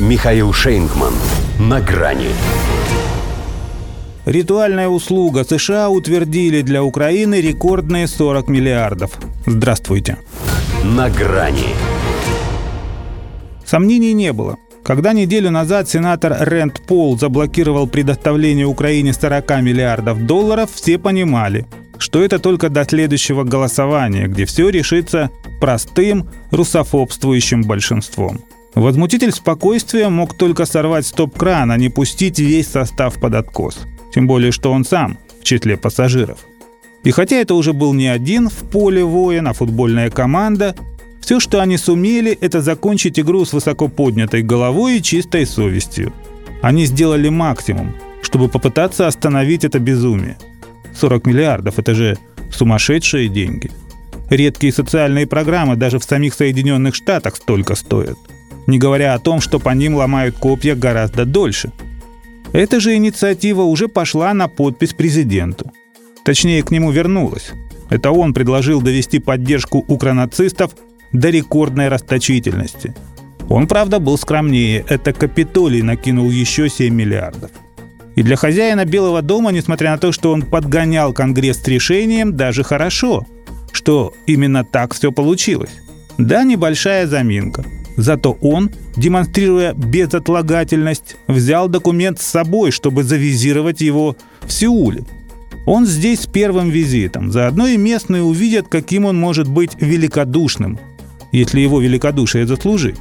Михаил Шейнгман. На грани. Ритуальная услуга США утвердили для Украины рекордные 40 миллиардов. Здравствуйте. На грани. Сомнений не было. Когда неделю назад сенатор Рэнд Пол заблокировал предоставление Украине 40 миллиардов долларов, все понимали, что это только до следующего голосования, где все решится простым русофобствующим большинством. Возмутитель спокойствия мог только сорвать стоп-кран, а не пустить весь состав под откос. Тем более, что он сам в числе пассажиров. И хотя это уже был не один в поле воин, а футбольная команда, все, что они сумели, это закончить игру с высоко поднятой головой и чистой совестью. Они сделали максимум, чтобы попытаться остановить это безумие. 40 миллиардов – это же сумасшедшие деньги. Редкие социальные программы даже в самих Соединенных Штатах столько стоят – не говоря о том, что по ним ломают копья гораздо дольше. Эта же инициатива уже пошла на подпись президенту. Точнее, к нему вернулась. Это он предложил довести поддержку укронацистов до рекордной расточительности. Он, правда, был скромнее. Это Капитолий накинул еще 7 миллиардов. И для хозяина Белого дома, несмотря на то, что он подгонял Конгресс с решением, даже хорошо, что именно так все получилось. Да, небольшая заминка – Зато он, демонстрируя безотлагательность, взял документ с собой, чтобы завизировать его в Сеуле. Он здесь с первым визитом. Заодно и местные увидят, каким он может быть великодушным, если его великодушие заслужить.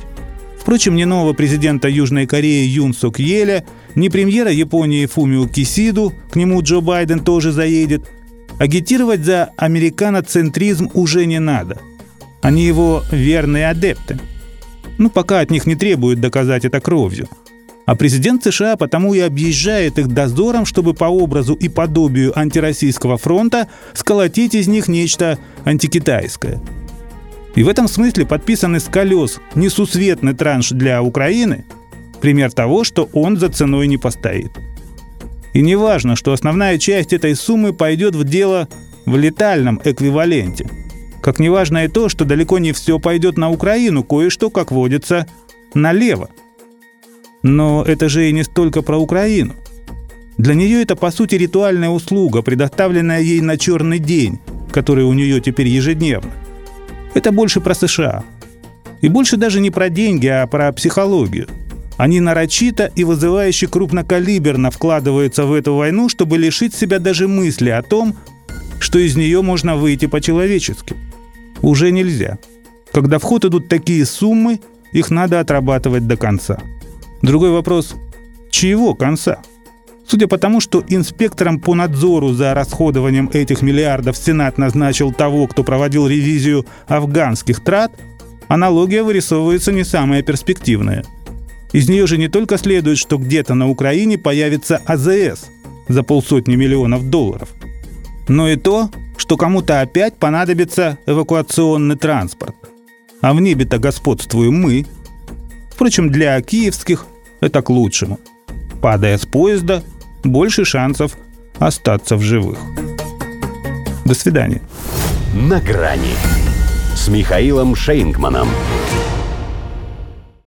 Впрочем, ни нового президента Южной Кореи Юн Сук Еля, ни премьера Японии Фумио Кисиду, к нему Джо Байден тоже заедет, агитировать за американоцентризм уже не надо. Они его верные адепты – ну, пока от них не требуют доказать это кровью. А президент США потому и объезжает их дозором, чтобы по образу и подобию антироссийского фронта сколотить из них нечто антикитайское. И в этом смысле подписанный с колес несусветный транш для Украины – пример того, что он за ценой не постоит. И не важно, что основная часть этой суммы пойдет в дело в летальном эквиваленте – как неважно и то, что далеко не все пойдет на Украину, кое-что, как водится, налево. Но это же и не столько про Украину. Для нее это, по сути, ритуальная услуга, предоставленная ей на черный день, который у нее теперь ежедневно. Это больше про США. И больше даже не про деньги, а про психологию. Они нарочито и вызывающе крупнокалиберно вкладываются в эту войну, чтобы лишить себя даже мысли о том, что из нее можно выйти по-человечески – уже нельзя. Когда в ход идут такие суммы, их надо отрабатывать до конца. Другой вопрос – чьего конца? Судя по тому, что инспектором по надзору за расходованием этих миллиардов Сенат назначил того, кто проводил ревизию афганских трат, аналогия вырисовывается не самая перспективная. Из нее же не только следует, что где-то на Украине появится АЗС за полсотни миллионов долларов, но и то, что кому-то опять понадобится эвакуационный транспорт. А в небе-то господствуем мы. Впрочем, для киевских это к лучшему. Падая с поезда, больше шансов остаться в живых. До свидания. На грани с Михаилом Шейнгманом.